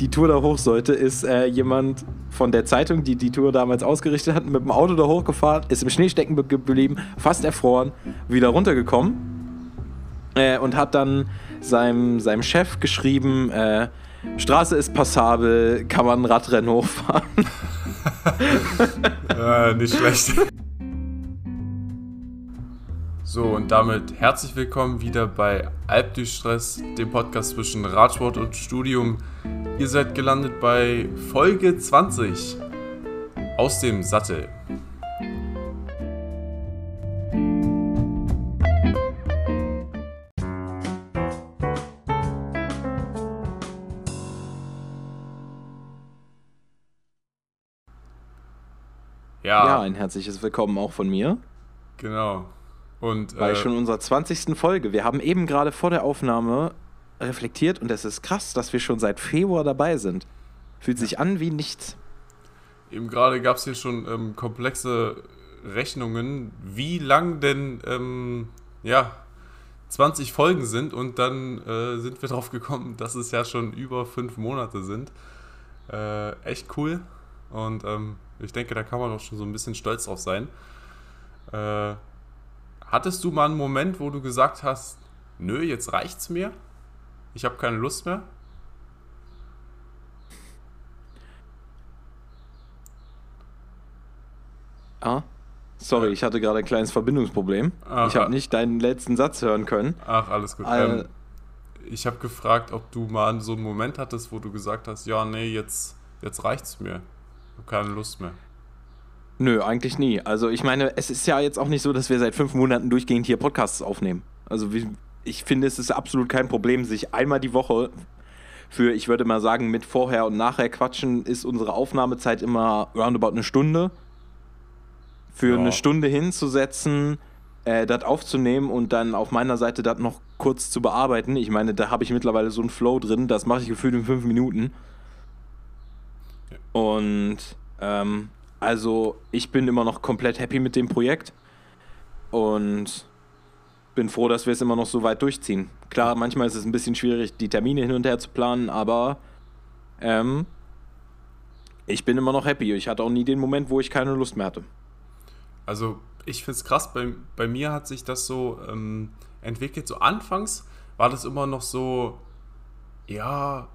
die Tour da hoch sollte, ist äh, jemand von der Zeitung, die die Tour damals ausgerichtet hat, mit dem Auto da hochgefahren, ist im Schnee stecken geblieben, fast erfroren, wieder runtergekommen äh, und hat dann seinem, seinem Chef geschrieben, äh, Straße ist passabel, kann man Radrennen hochfahren. äh, nicht schlecht. So, und damit herzlich willkommen wieder bei Alp durch Stress, dem Podcast zwischen Radsport und Studium. Ihr seid gelandet bei Folge 20 aus dem Sattel. Ja. ja, ein herzliches Willkommen auch von mir. Genau. Und, Bei äh, schon unserer 20. Folge. Wir haben eben gerade vor der Aufnahme reflektiert und es ist krass, dass wir schon seit Februar dabei sind. Fühlt sich an wie nichts. Eben gerade gab es hier schon ähm, komplexe Rechnungen, wie lang denn ähm, ja, 20 Folgen sind und dann äh, sind wir drauf gekommen, dass es ja schon über fünf Monate sind. Äh, echt cool und ähm, ich denke, da kann man auch schon so ein bisschen stolz drauf sein. Äh, Hattest du mal einen Moment, wo du gesagt hast, nö, jetzt reicht's mir? Ich habe keine Lust mehr? Ah, sorry, ich hatte gerade ein kleines Verbindungsproblem. Ach, ich habe nicht deinen letzten Satz hören können. Ach, alles gut. Äh, ähm, ich habe gefragt, ob du mal so einen Moment hattest, wo du gesagt hast, ja, nee, jetzt, jetzt reicht's mir. Ich habe keine Lust mehr. Nö, eigentlich nie. Also ich meine, es ist ja jetzt auch nicht so, dass wir seit fünf Monaten durchgehend hier Podcasts aufnehmen. Also ich finde, es ist absolut kein Problem, sich einmal die Woche für, ich würde mal sagen, mit vorher und nachher quatschen, ist unsere Aufnahmezeit immer roundabout eine Stunde. Für ja. eine Stunde hinzusetzen, äh, das aufzunehmen und dann auf meiner Seite das noch kurz zu bearbeiten. Ich meine, da habe ich mittlerweile so einen Flow drin, das mache ich gefühlt in fünf Minuten. Und ähm, also ich bin immer noch komplett happy mit dem Projekt und bin froh, dass wir es immer noch so weit durchziehen. Klar, manchmal ist es ein bisschen schwierig, die Termine hin und her zu planen, aber ähm, ich bin immer noch happy. Ich hatte auch nie den Moment, wo ich keine Lust mehr hatte. Also ich finde es krass, bei, bei mir hat sich das so ähm, entwickelt. So anfangs war das immer noch so, ja,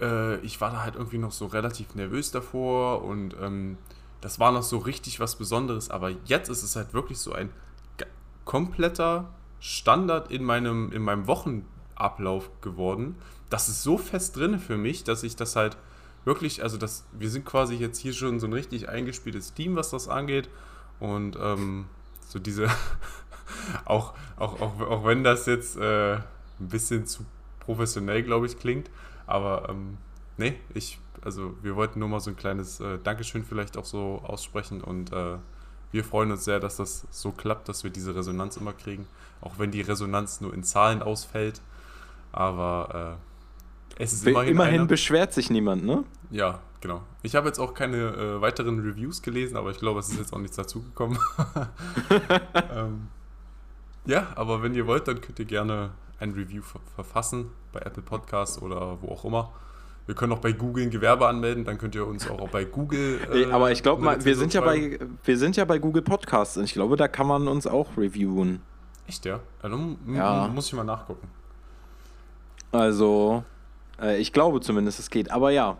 äh, ich war da halt irgendwie noch so relativ nervös davor und ähm, das war noch so richtig was Besonderes, aber jetzt ist es halt wirklich so ein kompletter Standard in meinem, in meinem Wochenablauf geworden. Das ist so fest drin für mich, dass ich das halt wirklich, also das, wir sind quasi jetzt hier schon so ein richtig eingespieltes Team, was das angeht. Und ähm, so diese, auch, auch, auch, auch wenn das jetzt äh, ein bisschen zu professionell, glaube ich, klingt, aber ähm, nee, ich also wir wollten nur mal so ein kleines äh, Dankeschön vielleicht auch so aussprechen und äh, wir freuen uns sehr, dass das so klappt, dass wir diese Resonanz immer kriegen, auch wenn die Resonanz nur in Zahlen ausfällt. Aber äh, es ist immerhin. Immerhin eine, beschwert sich niemand, ne? Ja, genau. Ich habe jetzt auch keine äh, weiteren Reviews gelesen, aber ich glaube, es ist jetzt auch nichts dazugekommen. ähm, ja, aber wenn ihr wollt, dann könnt ihr gerne ein Review ver verfassen bei Apple Podcasts oder wo auch immer. Wir können auch bei Google ein Gewerbe anmelden, dann könnt ihr uns auch, bei Google. Äh, aber ich glaube mal, wir sind ja bei wir sind ja bei Google Podcasts und ich glaube, da kann man uns auch reviewen. Echt, ja? Dann ja. muss ich mal nachgucken. Also, äh, ich glaube zumindest, es geht. Aber ja,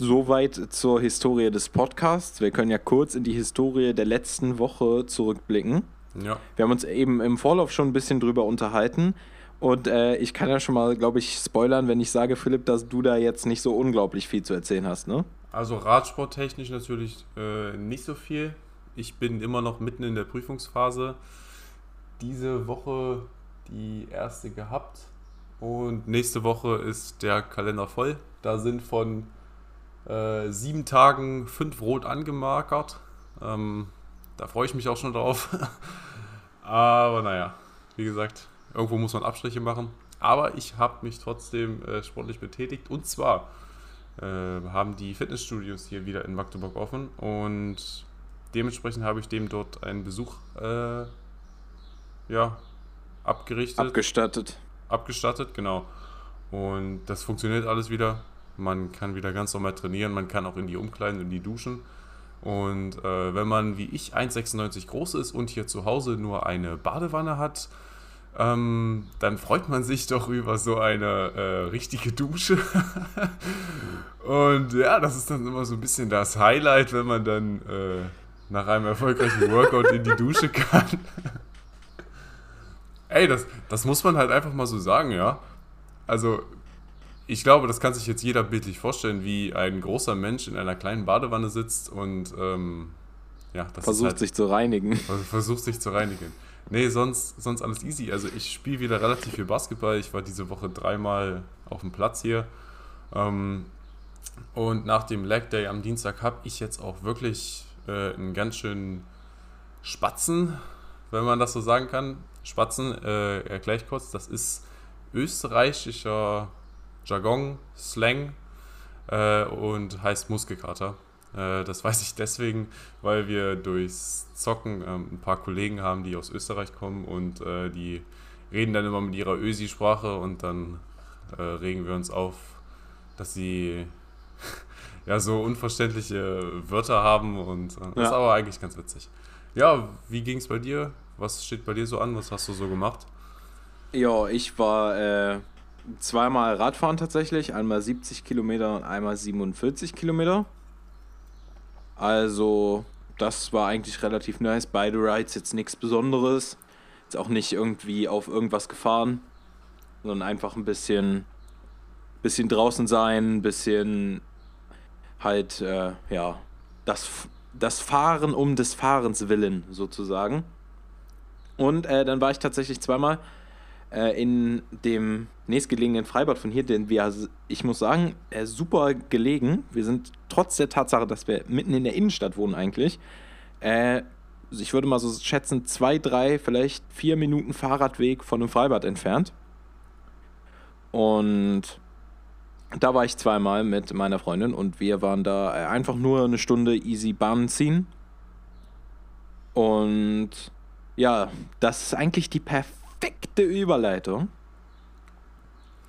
soweit zur Historie des Podcasts. Wir können ja kurz in die Historie der letzten Woche zurückblicken. Ja. Wir haben uns eben im Vorlauf schon ein bisschen drüber unterhalten. Und äh, ich kann ja schon mal, glaube ich, spoilern, wenn ich sage, Philipp, dass du da jetzt nicht so unglaublich viel zu erzählen hast, ne? Also Radsporttechnisch natürlich äh, nicht so viel. Ich bin immer noch mitten in der Prüfungsphase. Diese Woche die erste gehabt und nächste Woche ist der Kalender voll. Da sind von äh, sieben Tagen fünf rot angemarkert. Ähm, da freue ich mich auch schon drauf. Aber naja, wie gesagt, Irgendwo muss man Abstriche machen. Aber ich habe mich trotzdem äh, sportlich betätigt. Und zwar äh, haben die Fitnessstudios hier wieder in Magdeburg offen. Und dementsprechend habe ich dem dort einen Besuch äh, ja, abgerichtet. Abgestattet. Abgestattet, genau. Und das funktioniert alles wieder. man kann wieder ganz normal trainieren, man kann auch in die Umkleiden, in die Duschen. Und äh, wenn man wie ich 1,96 groß ist und hier zu Hause nur eine Badewanne hat, ähm, dann freut man sich doch über so eine äh, richtige Dusche. und ja, das ist dann immer so ein bisschen das Highlight, wenn man dann äh, nach einem erfolgreichen Workout in die Dusche kann. Ey, das, das muss man halt einfach mal so sagen, ja. Also, ich glaube, das kann sich jetzt jeder bildlich vorstellen, wie ein großer Mensch in einer kleinen Badewanne sitzt und ähm, ja, versucht halt, sich zu reinigen. Versucht sich zu reinigen. Nee, sonst, sonst alles easy. Also ich spiele wieder relativ viel Basketball. Ich war diese Woche dreimal auf dem Platz hier. Ähm, und nach dem Leg Day am Dienstag habe ich jetzt auch wirklich äh, einen ganz schönen Spatzen, wenn man das so sagen kann. Spatzen, äh, erkläre ich kurz, das ist österreichischer Jargon, Slang äh, und heißt Muskelkater. Äh, das weiß ich deswegen, weil wir durchs Zocken ähm, ein paar Kollegen haben, die aus Österreich kommen und äh, die reden dann immer mit ihrer Ösi-Sprache und dann äh, regen wir uns auf, dass sie ja so unverständliche Wörter haben und das ist aber eigentlich ganz witzig. Ja, wie ging es bei dir? Was steht bei dir so an? Was hast du so gemacht? Ja, ich war äh, zweimal Radfahren tatsächlich, einmal 70 Kilometer und einmal 47 Kilometer. Also, das war eigentlich relativ nice. Beide Rides jetzt nichts Besonderes. Jetzt auch nicht irgendwie auf irgendwas gefahren, sondern einfach ein bisschen, bisschen draußen sein, ein bisschen halt, äh, ja, das, das Fahren um des Fahrens willen sozusagen. Und äh, dann war ich tatsächlich zweimal äh, in dem nächstgelegenen Freibad von hier, denn wir, ich muss sagen, äh, super gelegen. Wir sind trotz der Tatsache, dass wir mitten in der Innenstadt wohnen eigentlich, äh, ich würde mal so schätzen, zwei, drei, vielleicht vier Minuten Fahrradweg von einem Freibad entfernt. Und da war ich zweimal mit meiner Freundin und wir waren da äh, einfach nur eine Stunde easy Bahnen ziehen. Und ja, das ist eigentlich die perfekte Überleitung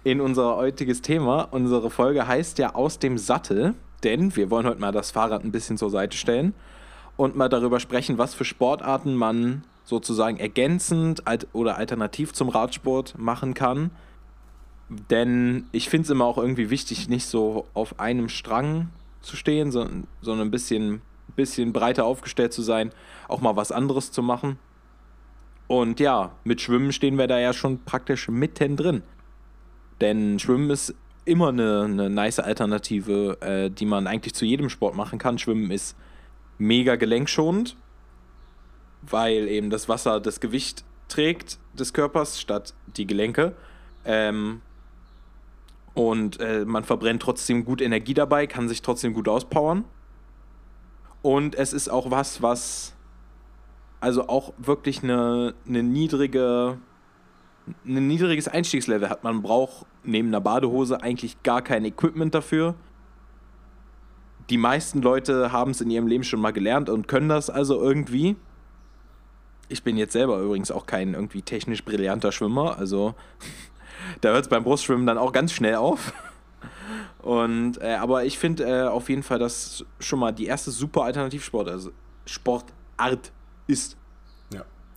in unser heutiges Thema. Unsere Folge heißt ja aus dem Sattel, denn wir wollen heute mal das Fahrrad ein bisschen zur Seite stellen und mal darüber sprechen, was für Sportarten man sozusagen ergänzend oder alternativ zum Radsport machen kann. Denn ich finde es immer auch irgendwie wichtig, nicht so auf einem Strang zu stehen, sondern, sondern ein bisschen, bisschen breiter aufgestellt zu sein, auch mal was anderes zu machen. Und ja, mit Schwimmen stehen wir da ja schon praktisch mittendrin. Denn Schwimmen ist immer eine, eine nice Alternative, äh, die man eigentlich zu jedem Sport machen kann. Schwimmen ist mega gelenkschonend, weil eben das Wasser das Gewicht trägt des Körpers statt die Gelenke. Ähm, und äh, man verbrennt trotzdem gut Energie dabei, kann sich trotzdem gut auspowern. Und es ist auch was, was also auch wirklich eine, eine niedrige ein niedriges Einstiegslevel hat. Man braucht neben einer Badehose eigentlich gar kein Equipment dafür. Die meisten Leute haben es in ihrem Leben schon mal gelernt und können das also irgendwie. Ich bin jetzt selber übrigens auch kein irgendwie technisch brillanter Schwimmer, also da hört es beim Brustschwimmen dann auch ganz schnell auf. Und, äh, aber ich finde äh, auf jeden Fall, dass schon mal die erste super Alternativsport, also Sportart ist.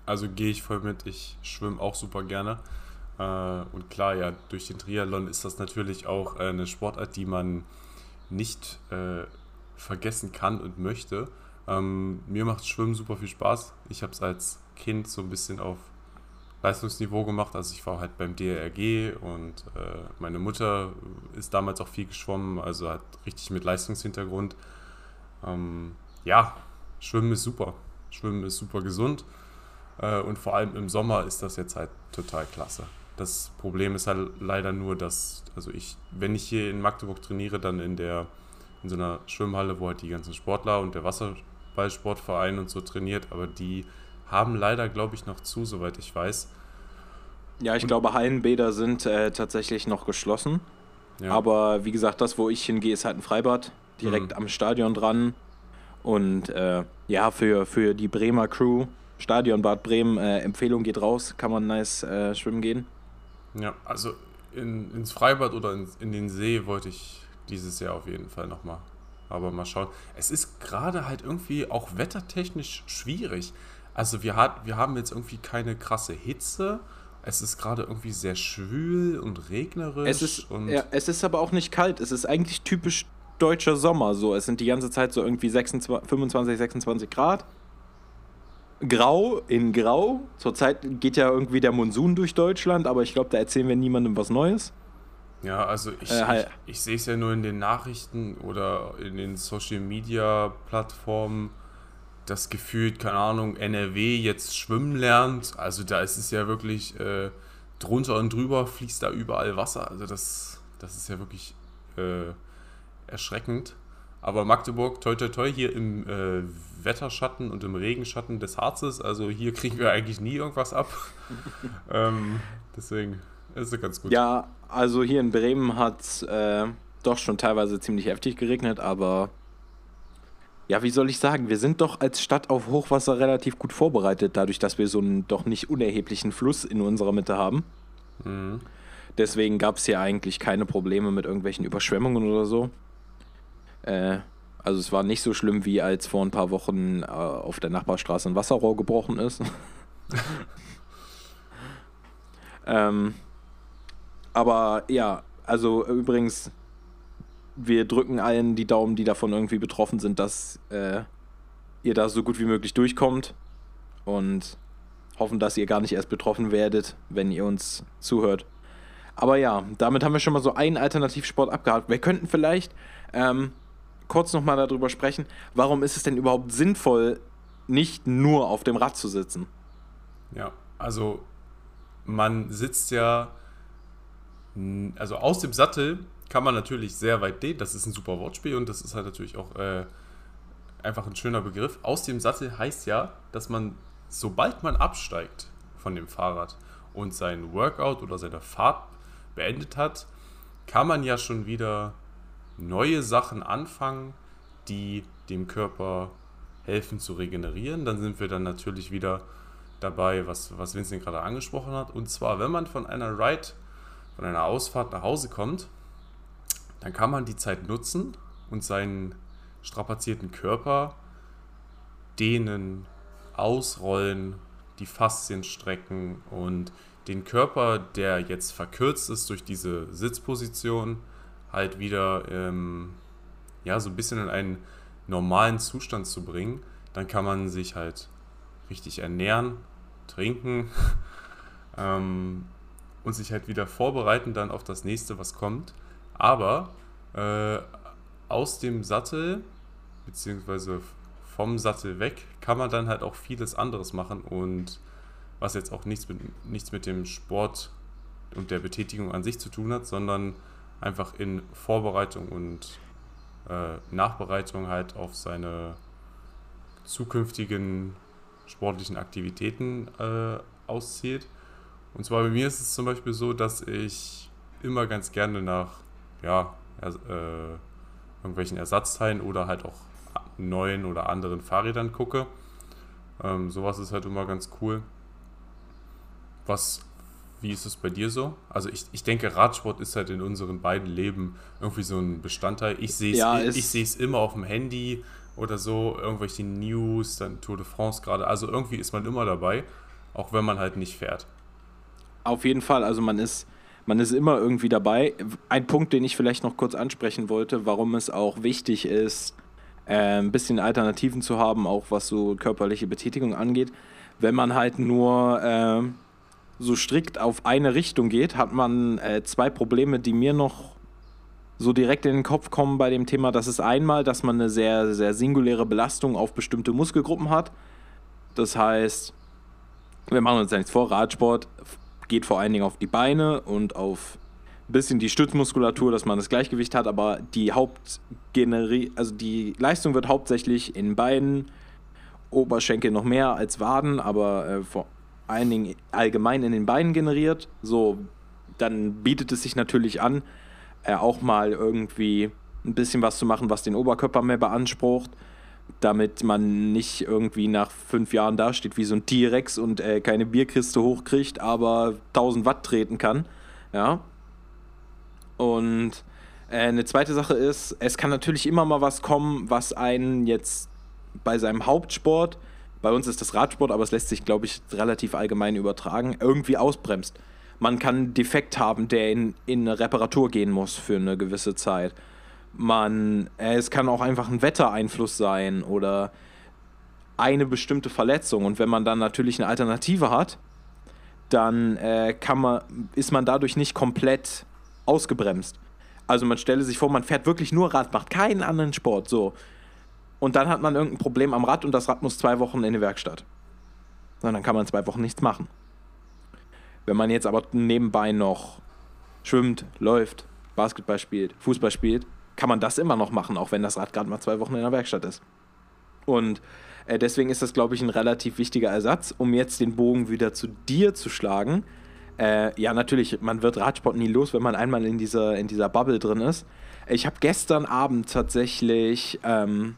Also gehe ich voll mit. Ich schwimme auch super gerne. Äh, und klar, ja, durch den Triathlon ist das natürlich auch eine Sportart, die man nicht äh, vergessen kann und möchte. Ähm, mir macht Schwimmen super viel Spaß. Ich habe es als Kind so ein bisschen auf Leistungsniveau gemacht. Also ich war halt beim DRG und äh, meine Mutter ist damals auch viel geschwommen, also hat richtig mit Leistungshintergrund. Ähm, ja, Schwimmen ist super. Schwimmen ist super gesund. Äh, und vor allem im Sommer ist das jetzt halt total klasse. Das Problem ist halt leider nur, dass, also ich, wenn ich hier in Magdeburg trainiere, dann in der, in so einer Schwimmhalle, wo halt die ganzen Sportler und der Wasserballsportverein und so trainiert, aber die haben leider, glaube ich, noch zu, soweit ich weiß. Ja, ich und, glaube, Hallenbäder sind äh, tatsächlich noch geschlossen. Ja. Aber wie gesagt, das, wo ich hingehe, ist halt ein Freibad, direkt mhm. am Stadion dran. Und äh, ja, für, für die Bremer Crew Stadion Bad Bremen. Äh, Empfehlung geht raus, kann man nice äh, schwimmen gehen. Ja, also in, ins Freibad oder in, in den See wollte ich dieses Jahr auf jeden Fall nochmal. Aber mal schauen. Es ist gerade halt irgendwie auch wettertechnisch schwierig. Also wir, hat, wir haben jetzt irgendwie keine krasse Hitze. Es ist gerade irgendwie sehr schwül und regnerisch. Es ist, ja, es ist aber auch nicht kalt. Es ist eigentlich typisch deutscher Sommer. So, es sind die ganze Zeit so irgendwie 26, 25, 26 Grad. Grau in Grau. Zurzeit geht ja irgendwie der Monsun durch Deutschland, aber ich glaube, da erzählen wir niemandem was Neues. Ja, also ich, Äh, ich, ich sehe es ja nur in den Nachrichten oder in den Social Media Plattformen, dass gefühlt, keine Ahnung, NRW jetzt schwimmen lernt. Also da ist es ja wirklich äh, drunter und drüber fließt da überall Wasser. Also das, das ist ja wirklich äh, erschreckend. Aber Magdeburg, toi toi toi, hier im äh, Wetterschatten und im Regenschatten des Harzes, also hier kriegen wir eigentlich nie irgendwas ab. ähm, deswegen ist es ganz gut. Ja, also hier in Bremen hat es äh, doch schon teilweise ziemlich heftig geregnet, aber ja, wie soll ich sagen, wir sind doch als Stadt auf Hochwasser relativ gut vorbereitet, dadurch, dass wir so einen doch nicht unerheblichen Fluss in unserer Mitte haben. Mhm. Deswegen gab es hier eigentlich keine Probleme mit irgendwelchen Überschwemmungen oder so. Äh, also es war nicht so schlimm, wie als vor ein paar Wochen äh, auf der Nachbarstraße ein Wasserrohr gebrochen ist. ähm, aber ja, also übrigens, wir drücken allen die Daumen, die davon irgendwie betroffen sind, dass äh, ihr da so gut wie möglich durchkommt und hoffen, dass ihr gar nicht erst betroffen werdet, wenn ihr uns zuhört. Aber ja, damit haben wir schon mal so einen Alternativsport abgehakt. Wir könnten vielleicht ähm, kurz nochmal darüber sprechen, warum ist es denn überhaupt sinnvoll, nicht nur auf dem Rad zu sitzen? Ja, also man sitzt ja, also aus dem Sattel kann man natürlich sehr weit dehnen. Das ist ein super Wortspiel und das ist halt natürlich auch äh, einfach ein schöner Begriff. Aus dem Sattel heißt ja, dass man, sobald man absteigt von dem Fahrrad und sein Workout oder seine Fahrt beendet hat, kann man ja schon wieder neue Sachen anfangen, die dem Körper helfen zu regenerieren. Dann sind wir dann natürlich wieder dabei, was, was Vincent gerade angesprochen hat. Und zwar, wenn man von einer Ride, von einer Ausfahrt nach Hause kommt, dann kann man die Zeit nutzen und seinen strapazierten Körper dehnen, ausrollen, die Faszien strecken und den Körper, der jetzt verkürzt ist durch diese Sitzposition, halt wieder ähm, ja, so ein bisschen in einen normalen Zustand zu bringen. Dann kann man sich halt richtig ernähren, trinken ähm, und sich halt wieder vorbereiten dann auf das nächste, was kommt. Aber äh, aus dem Sattel, beziehungsweise vom Sattel weg, kann man dann halt auch vieles anderes machen und was jetzt auch nichts mit, nichts mit dem Sport und der Betätigung an sich zu tun hat, sondern einfach in Vorbereitung und äh, Nachbereitung halt auf seine zukünftigen sportlichen Aktivitäten äh, auszielt. Und zwar bei mir ist es zum Beispiel so, dass ich immer ganz gerne nach ja, äh, irgendwelchen Ersatzteilen oder halt auch neuen oder anderen Fahrrädern gucke. Ähm, sowas ist halt immer ganz cool. Was, wie ist es bei dir so? Also ich, ich denke, Radsport ist halt in unseren beiden Leben irgendwie so ein Bestandteil. Ich sehe es Ja, ich, es- ich es immer auf dem Handy oder so, irgendwelche News, dann Tour de France gerade. Also irgendwie ist man immer dabei, auch wenn man halt nicht fährt. Auf jeden Fall, also man ist, man ist immer irgendwie dabei. Ein Punkt, den ich vielleicht noch kurz ansprechen wollte, warum es auch wichtig ist, äh, ein bisschen Alternativen zu haben, auch was so körperliche Betätigung angeht. Wenn man halt nur äh, so strikt auf eine Richtung geht, hat man äh, zwei Probleme, die mir noch so direkt in den Kopf kommen bei dem Thema. Das ist einmal, dass man eine sehr, sehr singuläre Belastung auf bestimmte Muskelgruppen hat. Das heißt, wir machen uns ja nichts vor, Radsport geht vor allen Dingen auf die Beine und auf ein bisschen die Stützmuskulatur, dass man das Gleichgewicht hat, aber die Hauptgeneri also die Leistung wird hauptsächlich in Beinen, Oberschenkel noch mehr als Waden, aber äh, vor Dingen allgemein in den Beinen generiert. So, dann bietet es sich natürlich an, äh, auch mal irgendwie ein bisschen was zu machen, was den Oberkörper mehr beansprucht, damit man nicht irgendwie nach fünf Jahren dasteht wie so ein T-Rex und äh, keine Bierkiste hochkriegt, aber 1000 Watt treten kann. Ja. Und Äh, eine zweite Sache ist, es kann natürlich immer mal was kommen, was einen jetzt bei seinem Hauptsport, bei uns ist das Radsport, aber es lässt sich, glaube ich, relativ allgemein übertragen, irgendwie ausbremst. Man kann einen Defekt haben, der in, in eine Reparatur gehen muss für eine gewisse Zeit. Man, äh, es kann auch einfach ein Wettereinfluss sein oder eine bestimmte Verletzung. Und wenn man dann natürlich eine Alternative hat, dann äh, kann man, ist man dadurch nicht komplett ausgebremst. Also man stelle sich vor, man fährt wirklich nur Rad, macht keinen anderen Sport, so. Und dann hat man irgendein Problem am Rad und das Rad muss zwei Wochen in die Werkstatt. Und dann kann man zwei Wochen nichts machen. Wenn man jetzt aber nebenbei noch schwimmt, läuft, Basketball spielt, Fußball spielt, kann man das immer noch machen, auch wenn das Rad gerade mal zwei Wochen in der Werkstatt ist. Und äh, deswegen ist das, glaube ich, ein relativ wichtiger Ersatz, um jetzt den Bogen wieder zu dir zu schlagen. Äh, ja, natürlich, man wird Radsport nie los, wenn man einmal in dieser, in dieser Bubble drin ist. Ich habe gestern Abend tatsächlich ähm,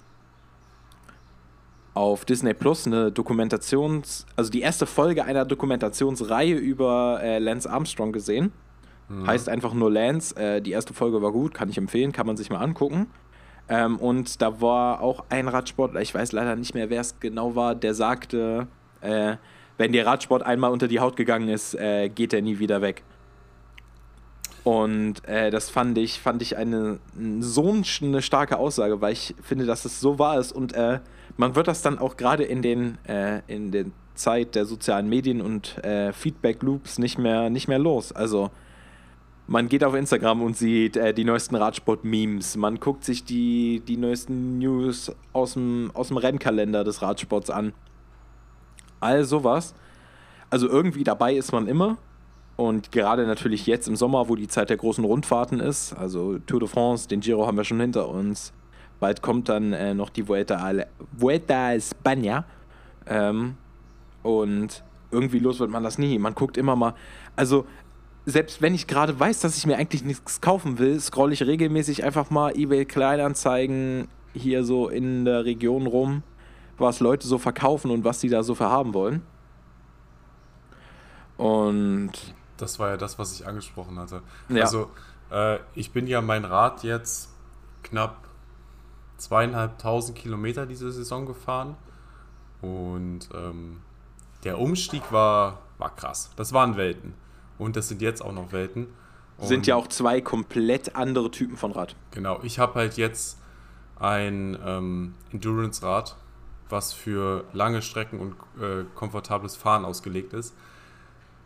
auf Disney Plus eine Dokumentations-, also die erste Folge einer Dokumentationsreihe über äh, Lance Armstrong gesehen. Mhm. Heißt einfach nur Lance. Äh, die erste Folge war gut, kann ich empfehlen, kann man sich mal angucken. Ähm, und da war auch ein Radsportler, ich weiß leider nicht mehr, wer es genau war, der sagte, äh, wenn der Radsport einmal unter die Haut gegangen ist, äh, geht er nie wieder weg. Und äh, das fand ich, fand ich eine so eine starke Aussage, weil ich finde, dass es so wahr ist. Und äh, man wird das dann auch gerade in den äh, in der Zeit der sozialen Medien und äh, Feedback Loops nicht mehr, nicht mehr los. Also man geht auf Instagram und sieht äh, die neuesten Radsport-Memes. Man guckt sich die, die neuesten News aus dem, aus dem Rennkalender des Radsports an. All sowas. Also irgendwie dabei ist man immer. Und gerade natürlich jetzt im Sommer, wo die Zeit der großen Rundfahrten ist, also Tour de France, den Giro haben wir schon hinter uns. Bald kommt dann äh, noch die Vuelta, Vuelta España. Ähm, und irgendwie los wird man das nie. Man guckt immer mal. Also selbst wenn ich gerade weiß, dass ich mir eigentlich nichts kaufen will, scrolle ich regelmäßig einfach mal eBay Kleinanzeigen hier so in der Region rum, was Leute so verkaufen und was sie da so verhaben wollen. Und das war ja das, was ich angesprochen hatte. Ja. Also äh, ich bin ja mein Rad jetzt knapp zweieinhalbtausend Kilometer diese Saison gefahren und ähm, der Umstieg war, war krass. Das waren Welten. Und das sind jetzt auch noch Welten. Und sind ja auch zwei komplett andere Typen von Rad. Genau, ich habe halt jetzt ein ähm, Endurance-Rad, was für lange Strecken und äh, komfortables Fahren ausgelegt ist.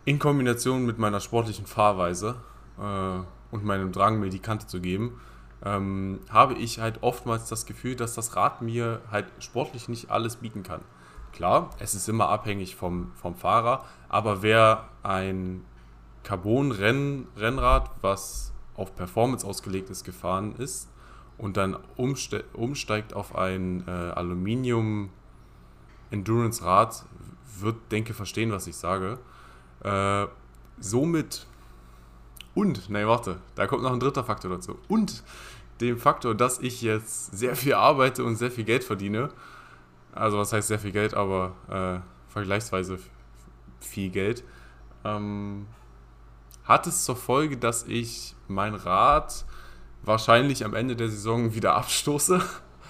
In Kombination mit meiner sportlichen Fahrweise äh, und meinem Drang, mir die Kante zu geben, ähm, habe ich halt oftmals das Gefühl, dass das Rad mir halt sportlich nicht alles bieten kann. Klar, es ist immer abhängig vom, vom Fahrer, aber wer ein Carbon-Rennrad, was auf Performance ausgelegt ist, gefahren ist und dann umste umsteigt auf ein äh, Aluminium-Endurance-Rad, wird, denke, verstehen, was ich sage. Äh, somit und, nein, warte, da kommt noch ein dritter Faktor dazu. Und dem Faktor, dass ich jetzt sehr viel arbeite und sehr viel Geld verdiene. Also, was heißt sehr viel Geld, aber äh, vergleichsweise viel Geld. Ähm, hat es zur Folge, dass ich mein Rad wahrscheinlich am Ende der Saison wieder abstoße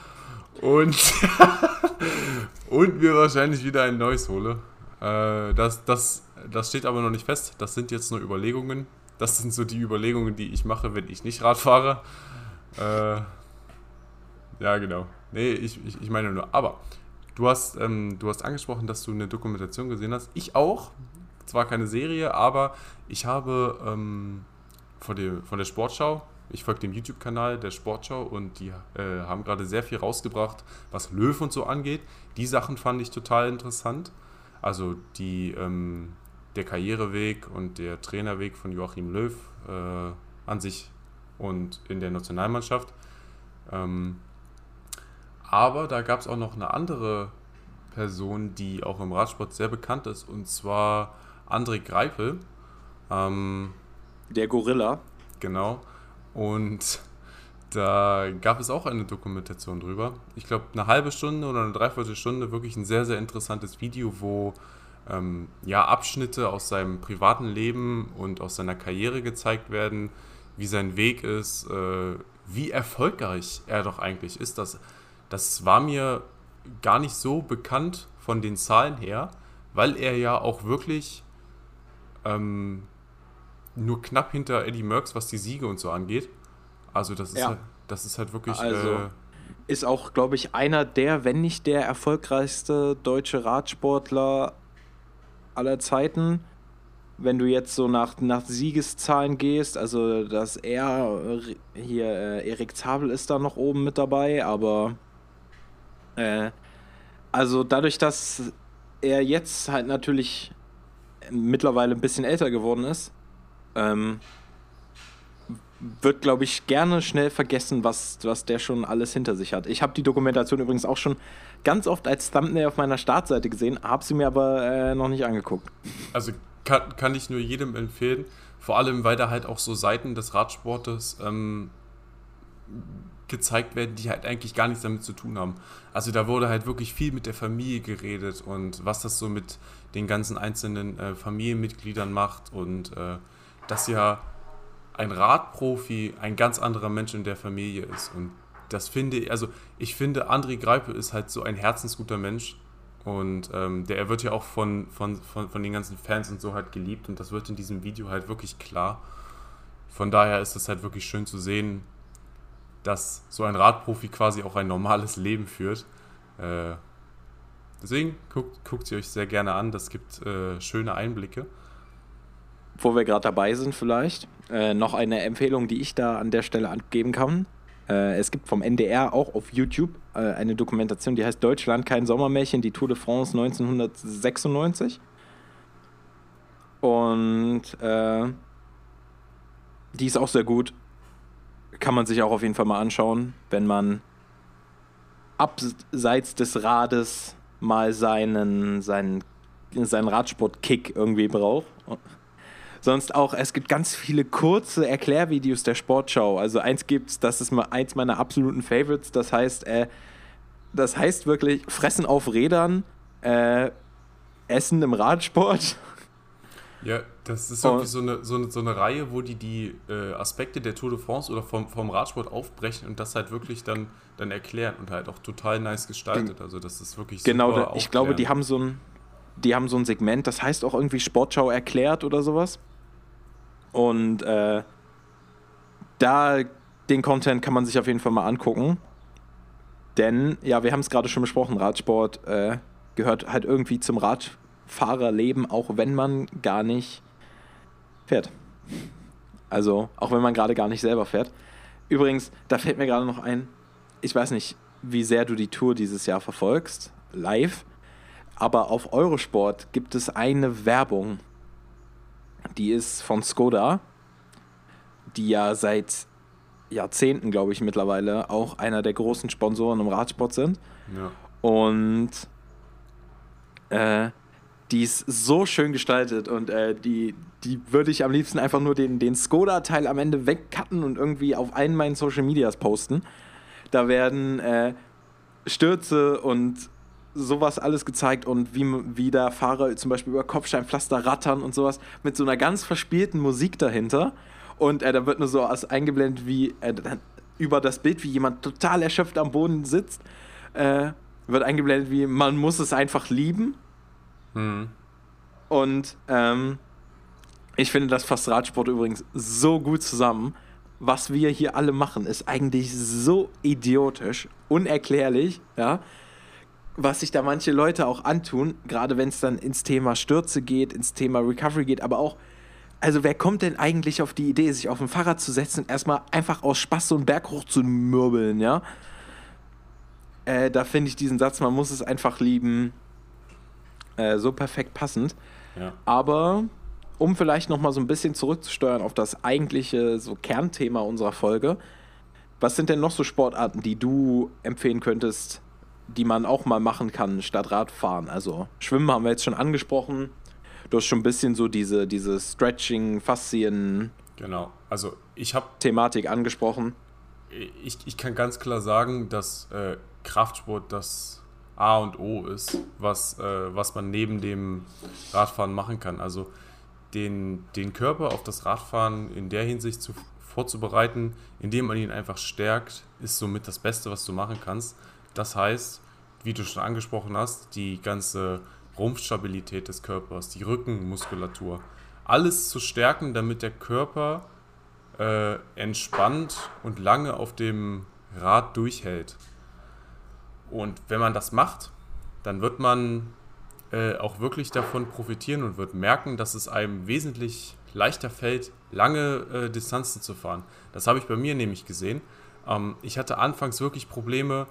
und, und mir wahrscheinlich wieder ein neues hole. Äh, das, das, das steht aber noch nicht fest. Das sind jetzt nur Überlegungen. Das sind so die Überlegungen, die ich mache, wenn ich nicht Rad fahre. Äh, ja, genau. Nee, ich, ich, ich meine nur. Aber du hast, ähm, du hast angesprochen, dass du eine Dokumentation gesehen hast. Ich auch zwar keine Serie, aber ich habe ähm, von, der, von der Sportschau, ich folge dem YouTube-Kanal der Sportschau und die äh, haben gerade sehr viel rausgebracht, was Löw und so angeht. Die Sachen fand ich total interessant. Also die, ähm, der Karriereweg und der Trainerweg von Joachim Löw äh, an sich und in der Nationalmannschaft. Ähm, aber da gab es auch noch eine andere Person, die auch im Radsport sehr bekannt ist, und zwar André Greipel. Ähm, der Gorilla. Genau. Und da gab es auch eine Dokumentation drüber. Ich glaube, eine halbe Stunde oder eine Dreiviertelstunde, wirklich ein sehr, sehr interessantes Video, wo ähm, ja, Abschnitte aus seinem privaten Leben und aus seiner Karriere gezeigt werden, wie sein Weg ist, äh, wie erfolgreich er doch eigentlich ist. Das, das war mir gar nicht so bekannt von den Zahlen her, weil er ja auch wirklich ähm, nur knapp hinter Eddie Merckx, was die Siege und so angeht. Also das ist, ja. halt, das ist halt wirklich... Also. Äh, ist auch, glaube ich, einer der, wenn nicht der erfolgreichste deutsche Radsportler aller Zeiten. Wenn du jetzt so nach, nach Siegeszahlen gehst, also dass er hier, äh, Erik Zabel ist da noch oben mit dabei, aber äh, also dadurch, dass er jetzt halt natürlich mittlerweile ein bisschen älter geworden ist, ähm, wird, glaube ich, gerne schnell vergessen, was, was der schon alles hinter sich hat. Ich habe die Dokumentation übrigens auch schon ganz oft als Thumbnail auf meiner Startseite gesehen, habe sie mir aber äh, noch nicht angeguckt. Also kann, kann ich nur jedem empfehlen, vor allem weil da halt auch so Seiten des Radsportes ähm, gezeigt werden, die halt eigentlich gar nichts damit zu tun haben. Also da wurde halt wirklich viel mit der Familie geredet und was das so mit den ganzen einzelnen äh, Familienmitgliedern macht und äh, dass ja ein Radprofi ein ganz anderer Mensch in der Familie ist. Und das finde ich, also ich finde, André Greipe ist halt so ein herzensguter Mensch. Und ähm, der, er wird ja auch von, von, von, von den ganzen Fans und so halt geliebt. Und das wird in diesem Video halt wirklich klar. Von daher ist es halt wirklich schön zu sehen, dass so ein Radprofi quasi auch ein normales Leben führt. Äh, deswegen guckt, guckt sie euch sehr gerne an. Das gibt äh, schöne Einblicke wo wir gerade dabei sind vielleicht, äh, noch eine Empfehlung, die ich da an der Stelle angeben kann. Äh, es gibt vom NDR auch auf YouTube äh, eine Dokumentation, die heißt Deutschland kein Sommermärchen, die Tour de France 1996. Und äh, die ist auch sehr gut. Kann man sich auch auf jeden Fall mal anschauen, wenn man abseits des Rades mal seinen, seinen, seinen Radsport-Kick irgendwie braucht sonst auch, es gibt ganz viele kurze Erklärvideos der Sportschau. Also eins gibt's, das ist mal eins meiner absoluten Favorites, das heißt, äh, das heißt wirklich Fressen auf Rädern, äh, Essen im Radsport. Ja, das ist irgendwie so eine, so, eine, so eine Reihe, wo die die äh, Aspekte der Tour de France oder vom, vom Radsport aufbrechen und das halt wirklich dann, dann erklären und halt auch total nice gestaltet. Also das ist wirklich Genau, da, ich glaube, die haben so ein die haben so ein Segment, das heißt auch irgendwie Sportschau erklärt oder sowas. Und äh, da den Content kann man sich auf jeden Fall mal angucken. Denn, ja, wir haben es gerade schon besprochen, Radsport äh, gehört halt irgendwie zum Radfahrerleben, auch wenn man gar nicht fährt. Also, auch wenn man gerade gar nicht selber fährt. Übrigens, da fällt mir gerade noch ein, ich weiß nicht, wie sehr du die Tour dieses Jahr verfolgst, live, aber auf Eurosport gibt es eine Werbung, die ist von Skoda, die ja seit Jahrzehnten, glaube ich, mittlerweile auch einer der großen Sponsoren im Radsport sind. Ja. Und äh, die ist so schön gestaltet und äh, die, die würde ich am liebsten einfach nur den, den Skoda-Teil am Ende wegcutten und irgendwie auf einen meinen Social Medias posten. Da werden äh, Stürze und sowas alles gezeigt und wie, wie der Fahrer zum Beispiel über Kopfsteinpflaster rattern und sowas mit so einer ganz verspielten Musik dahinter. Und äh, da wird nur so als eingeblendet, wie äh, über das Bild, wie jemand total erschöpft am Boden sitzt, äh, wird eingeblendet, wie man muss es einfach lieben. Mhm. Und ähm, ich finde, das fasst Radsport übrigens so gut zusammen. Was wir hier alle machen, ist eigentlich so idiotisch, unerklärlich, ja was sich da manche Leute auch antun, gerade wenn es dann ins Thema Stürze geht, ins Thema Recovery geht, aber auch, also wer kommt denn eigentlich auf die Idee, sich auf ein Fahrrad zu setzen und erstmal einfach aus Spaß so einen Berg hoch zu mürbeln, ja? Äh, da finde ich diesen Satz, man muss es einfach lieben, äh, so perfekt passend. Ja. Aber um vielleicht nochmal so ein bisschen zurückzusteuern auf das eigentliche so Kernthema unserer Folge, was sind denn noch so Sportarten, die du empfehlen könntest, die man auch mal machen kann statt Radfahren. Also Schwimmen haben wir jetzt schon angesprochen. Du hast schon ein bisschen so diese, diese Stretching, Faszien. Genau. Also ich habe Thematik angesprochen. Ich, ich kann ganz klar sagen, dass äh, Kraftsport das A und O ist, was, äh, was man neben dem Radfahren machen kann. Also den, den Körper auf das Radfahren in der Hinsicht zu vorzubereiten, indem man ihn einfach stärkt, ist somit das Beste, was du machen kannst. Das heißt, wie du schon angesprochen hast, die ganze Rumpfstabilität des Körpers, die Rückenmuskulatur, alles zu stärken, damit der Körper äh, entspannt und lange auf dem Rad durchhält. Und wenn man das macht, dann wird man äh, auch wirklich davon profitieren und wird merken, dass es einem wesentlich leichter fällt, lange äh, Distanzen zu fahren. Das habe ich bei mir nämlich gesehen. Ähm, ich hatte anfangs wirklich Probleme,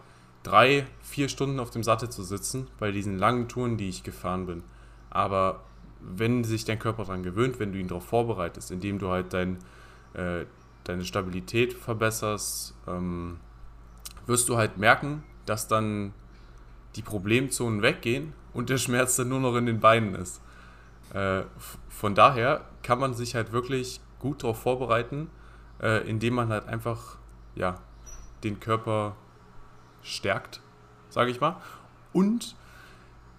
drei, vier Stunden auf dem Sattel zu sitzen bei diesen langen Touren, die ich gefahren bin. Aber wenn sich dein Körper daran gewöhnt, wenn du ihn darauf vorbereitest, indem du halt dein, äh, deine Stabilität verbesserst, ähm, wirst du halt merken, dass dann die Problemzonen weggehen und der Schmerz dann nur noch in den Beinen ist. Äh, von daher kann man sich halt wirklich gut darauf vorbereiten, äh, indem man halt einfach ja, den Körper stärkt, sage ich mal. Und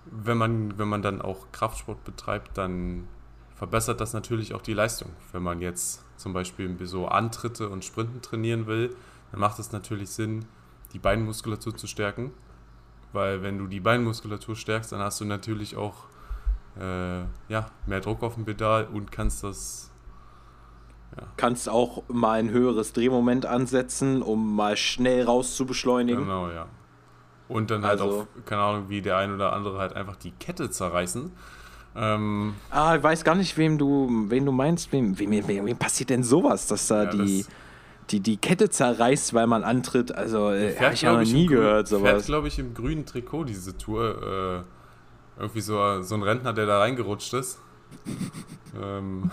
wenn man, wenn man dann auch Kraftsport betreibt, dann verbessert das natürlich auch die Leistung. Wenn man jetzt zum Beispiel so Antritte und Sprinten trainieren will, dann macht es natürlich Sinn, die Beinmuskulatur zu stärken. Weil wenn du die Beinmuskulatur stärkst, dann hast du natürlich auch äh, ja, mehr Druck auf dem Pedal und kannst das. Ja. Kannst auch mal ein höheres Drehmoment ansetzen, um mal schnell raus zu beschleunigen. Genau, ja. Und dann halt also, auch, keine Ahnung, wie der ein oder andere halt einfach die Kette zerreißen. Ähm, ah, ich weiß gar nicht, wem du, wen du meinst. Wem, wem, wem, wem passiert denn sowas, dass da ja, die, das die, die Kette zerreißt, weil man antritt? Also, äh, habe ich ja noch nie gehört, sowas. Fährt, glaube ich, im grünen Trikot diese Tour. Äh, irgendwie so, so ein Rentner, der da reingerutscht ist. Ähm.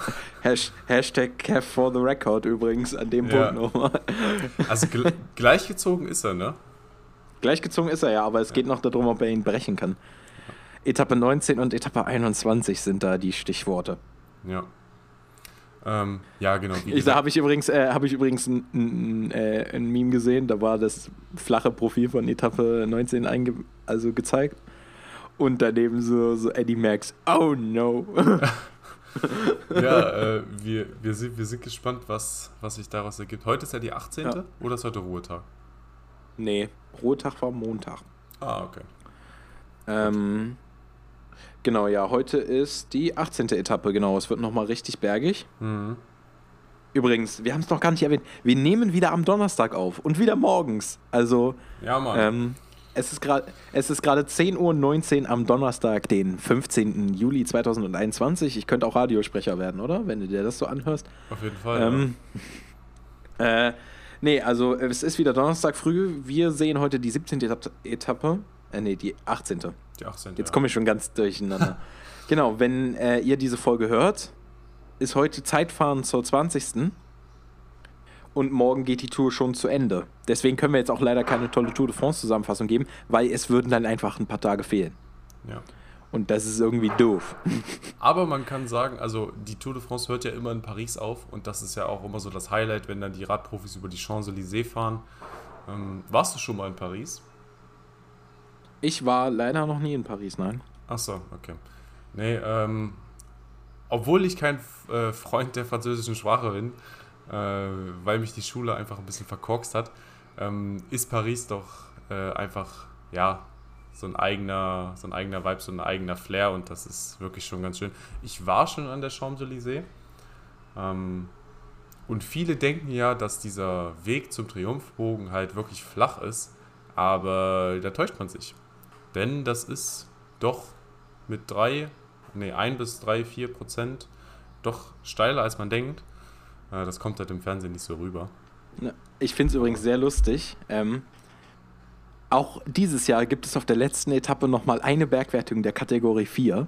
Hashtag Kev for the record übrigens an dem ja. Punkt nochmal. also gleichgezogen ist er, ne? Gleichgezogen ist er ja, aber es geht noch darum, ob er ihn brechen kann. Etappe 19 und Etappe 21 sind da die Stichworte. Ja. Ähm, ja, genau. Ich, da habe ich übrigens, äh, hab ich übrigens ein, ein, äh, ein, Meme gesehen, da war das flache Profil von Etappe 19 einge also gezeigt. Und daneben so, so Eddie Max, oh no. ja, äh, wir, wir, sind, wir sind gespannt, was, was sich daraus ergibt. Heute ist ja die 18. Ja. oder ist heute Ruhetag? Nee, Ruhetag war Montag. Ah, okay. Ähm, genau, ja, heute ist die 18. Etappe, genau. Es wird nochmal richtig bergig. Mhm. Übrigens, wir haben es noch gar nicht erwähnt. Wir nehmen wieder am Donnerstag auf und wieder morgens. Also, ja, Mann. Ähm, es ist gerade 10.19 Uhr am Donnerstag, den 15. Juli 2021. Ich könnte auch Radiosprecher werden, oder? Wenn du dir das so anhörst. Auf jeden Fall. Ähm, ja. äh, nee, also es ist wieder Donnerstag früh. Wir sehen heute die 17. Etappe. Äh, nee, die 18. Die 18. Jetzt komme ich schon ganz durcheinander. genau, wenn äh, ihr diese Folge hört, ist heute Zeitfahren zur 20 und morgen geht die Tour schon zu Ende. Deswegen können wir jetzt auch leider keine tolle Tour de France Zusammenfassung geben, weil es würden dann einfach ein paar Tage fehlen. Ja. Und das ist irgendwie doof. Aber man kann sagen, also die Tour de France hört ja immer in Paris auf und das ist ja auch immer so das Highlight, wenn dann die Radprofis über die Champs-Élysées fahren. Ähm, warst du schon mal in Paris? Ich war leider noch nie in Paris, nein. Achso, okay. Nee, ähm, obwohl ich kein äh, Freund der französischen Sprache bin, weil mich die Schule einfach ein bisschen verkorkst hat, ähm, ist Paris doch äh, einfach, ja, so ein eigener, so ein eigener Vibe, so ein eigener Flair und das ist wirklich schon ganz schön. Ich war schon an der Champs-Élysées ähm, und viele denken ja, dass dieser Weg zum Triumphbogen halt wirklich flach ist, aber da täuscht man sich. Denn das ist doch mit drei, nee, ein bis drei, vier Prozent doch steiler als man denkt. Äh, das kommt halt im Fernsehen nicht so rüber. Ich finde es übrigens sehr lustig. Ähm, auch dieses Jahr gibt es auf der letzten Etappe nochmal eine Bergwertung der Kategorie 4.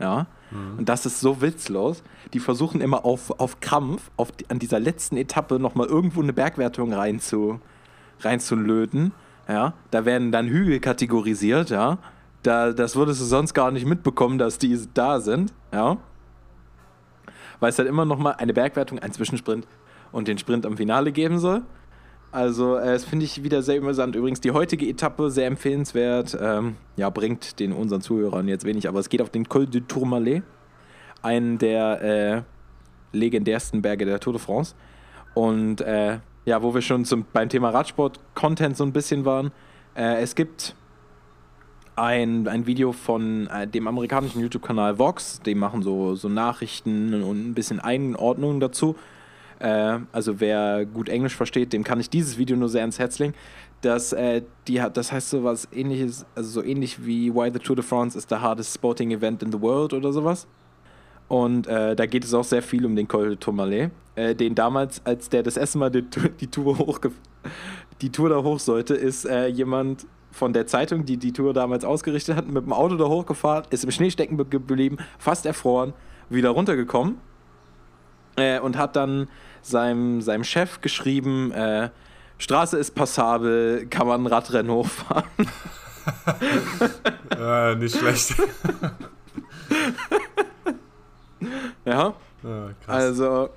Ja. Mhm. Und das ist so witzlos. Die versuchen immer auf, auf Krampf, auf an dieser letzten Etappe nochmal irgendwo eine Bergwertung rein zu, reinzulöten. Ja. Da werden dann Hügel kategorisiert, ja. Da, das würdest du sonst gar nicht mitbekommen, dass die da sind. Ja weil es halt immer noch mal eine Bergwertung, einen Zwischensprint und den Sprint am Finale geben soll. Also, äh, das finde ich wieder sehr amüsant. Übrigens, die heutige Etappe sehr empfehlenswert. Ähm, ja, bringt den unseren Zuhörern jetzt wenig, aber es geht auf den Col du Tourmalet, einen der äh, legendärsten Berge der Tour de France. Und äh, ja, wo wir schon zum, beim Thema Radsport-Content so ein bisschen waren, äh, es gibt ein, ein Video von äh, dem amerikanischen YouTube-Kanal Vox, die machen so, so Nachrichten und ein bisschen Einordnungen dazu. Äh, also wer gut Englisch versteht, dem kann ich dieses Video nur sehr ans Herz legen. Das, äh, die hat, das heißt so was ähnliches, also so ähnlich wie Why the Tour de France is the hardest sporting event in the world oder sowas. Und äh, da geht es auch sehr viel um den Col de Tourmalet, äh, den damals, als der das erste Mal die, die Tour hoch die Tour da hoch sollte, ist äh, jemand von der Zeitung, die die Tour damals ausgerichtet hat, mit dem Auto da hochgefahren, ist im Schnee stecken geblieben, fast erfroren, wieder runtergekommen äh, und hat dann seinem, seinem Chef geschrieben, äh, Straße ist passabel, kann man ein Radrennen hochfahren. äh, nicht schlecht. ja. Ah, also,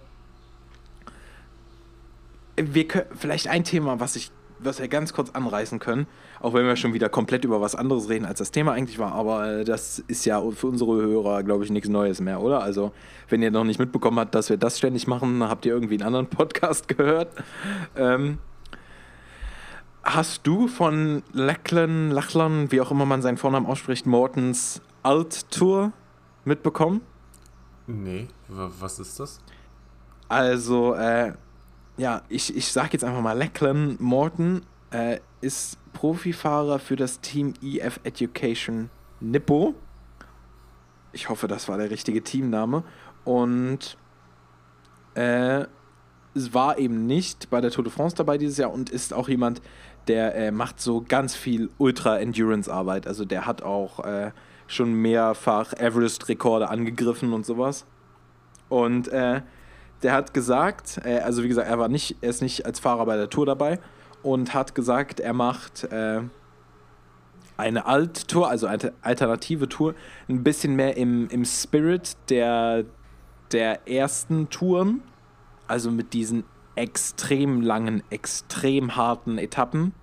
wir können, vielleicht ein Thema, was ich, was wir ganz kurz anreißen können, auch wenn wir schon wieder komplett über was anderes reden, als das Thema eigentlich war, aber äh, das ist ja für unsere Hörer, glaube ich, nichts Neues mehr, oder? Also, wenn ihr noch nicht mitbekommen habt, dass wir das ständig machen, habt ihr irgendwie einen anderen Podcast gehört. Ähm, hast du von Lachlan, Lachlan, wie auch immer man seinen Vornamen ausspricht, Mortens Alt-Tour mitbekommen? Nee, was ist das? Also, äh, ja, ich, ich sag jetzt einfach mal, Lachlan Morton äh, ist Profifahrer für das Team EF Education Nippo. Ich hoffe, das war der richtige Teamname. Und äh, war eben nicht bei der Tour de France dabei dieses Jahr und ist auch jemand, der äh, macht so ganz viel Ultra-Endurance-Arbeit. Also der hat auch äh, schon mehrfach Everest-Rekorde angegriffen und sowas. Und äh, der hat gesagt, äh, also wie gesagt, er war nicht, er ist nicht als Fahrer bei der Tour dabei, und hat gesagt, er macht äh, eine Alt-Tour, also eine alternative Tour, ein bisschen mehr im, im Spirit der, der ersten Touren, also mit diesen extrem langen, extrem harten Etappen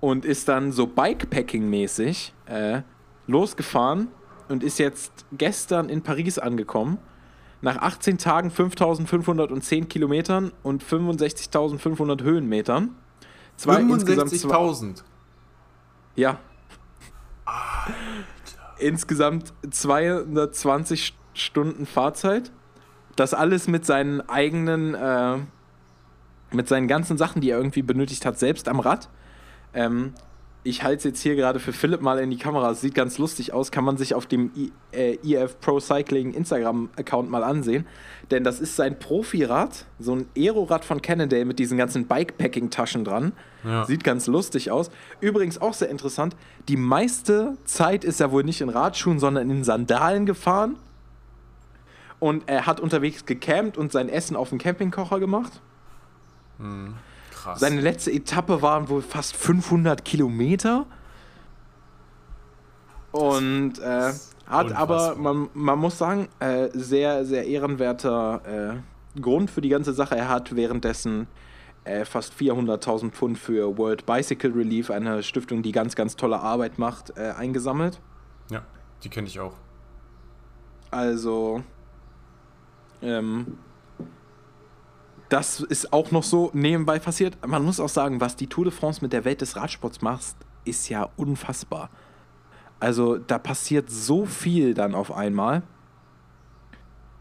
und ist dann so Bikepacking-mäßig äh, losgefahren und ist jetzt gestern in Paris angekommen nach 18 Tagen 5510 Kilometern und 65.500 Höhenmetern. 65.000? Ja. Alter. Insgesamt 220 Stunden Fahrzeit. Das alles mit seinen eigenen, äh, mit seinen ganzen Sachen, die er irgendwie benötigt hat, selbst am Rad. Ähm, ich halte es jetzt hier gerade für Philipp mal in die Kamera. Es sieht ganz lustig aus. Kann man sich auf dem I, äh, EF Pro Cycling Instagram-Account mal ansehen. Denn das ist sein Profirad, so ein Aerorad von Cannondale mit diesen ganzen Bikepacking-Taschen dran. Ja. Sieht ganz lustig aus. Übrigens auch sehr interessant. Die meiste Zeit ist er wohl nicht in Radschuhen, sondern in Sandalen gefahren. Und er hat unterwegs gecampt und sein Essen auf dem Campingkocher gemacht. Mhm. Krass. Seine letzte Etappe waren wohl fast 500 Kilometer. Und äh, hat aber, man, man muss sagen, äh, sehr, sehr ehrenwerter äh, Grund für die ganze Sache. Er hat währenddessen äh, fast 400.000 Pfund für World Bicycle Relief, eine Stiftung, die ganz, ganz tolle Arbeit macht, äh, eingesammelt. Ja, die kenne ich auch. Also, ähm, das ist auch noch so nebenbei passiert. Man muss auch sagen, was die Tour de France mit der Welt des Radsports macht, ist ja unfassbar. Also da passiert so viel dann auf einmal.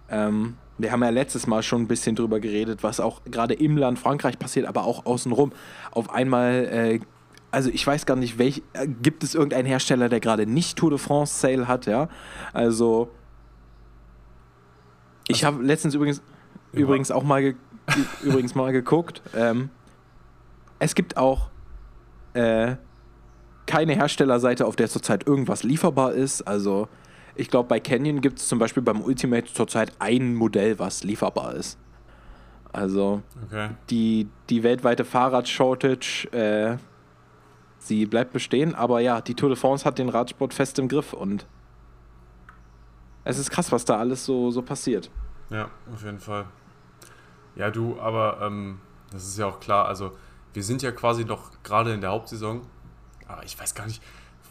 Ähm, wir haben ja letztes Mal schon ein bisschen drüber geredet, was auch gerade im Land Frankreich passiert, aber auch außenrum. Auf einmal, äh, also ich weiß gar nicht, welch, äh, gibt es irgendeinen Hersteller, der gerade nicht Tour de France Sale hat, ja? Also ich habe letztens übrigens, übrigens auch mal übrigens mal geguckt. Ähm, es gibt auch äh, keine Herstellerseite, auf der zurzeit irgendwas lieferbar ist. Also ich glaube, bei Canyon gibt es zum Beispiel beim Ultimate zurzeit ein Modell, was lieferbar ist. Also okay. die, die weltweite Fahrrad-Shortage, äh, sie bleibt bestehen. Aber ja, die Tour de France hat den Radsport fest im Griff und es ist krass, was da alles so, so passiert. Ja, auf jeden Fall. Ja, du, aber ähm, das ist ja auch klar. Also, wir sind ja quasi noch gerade in der Hauptsaison. Aber ich weiß gar nicht,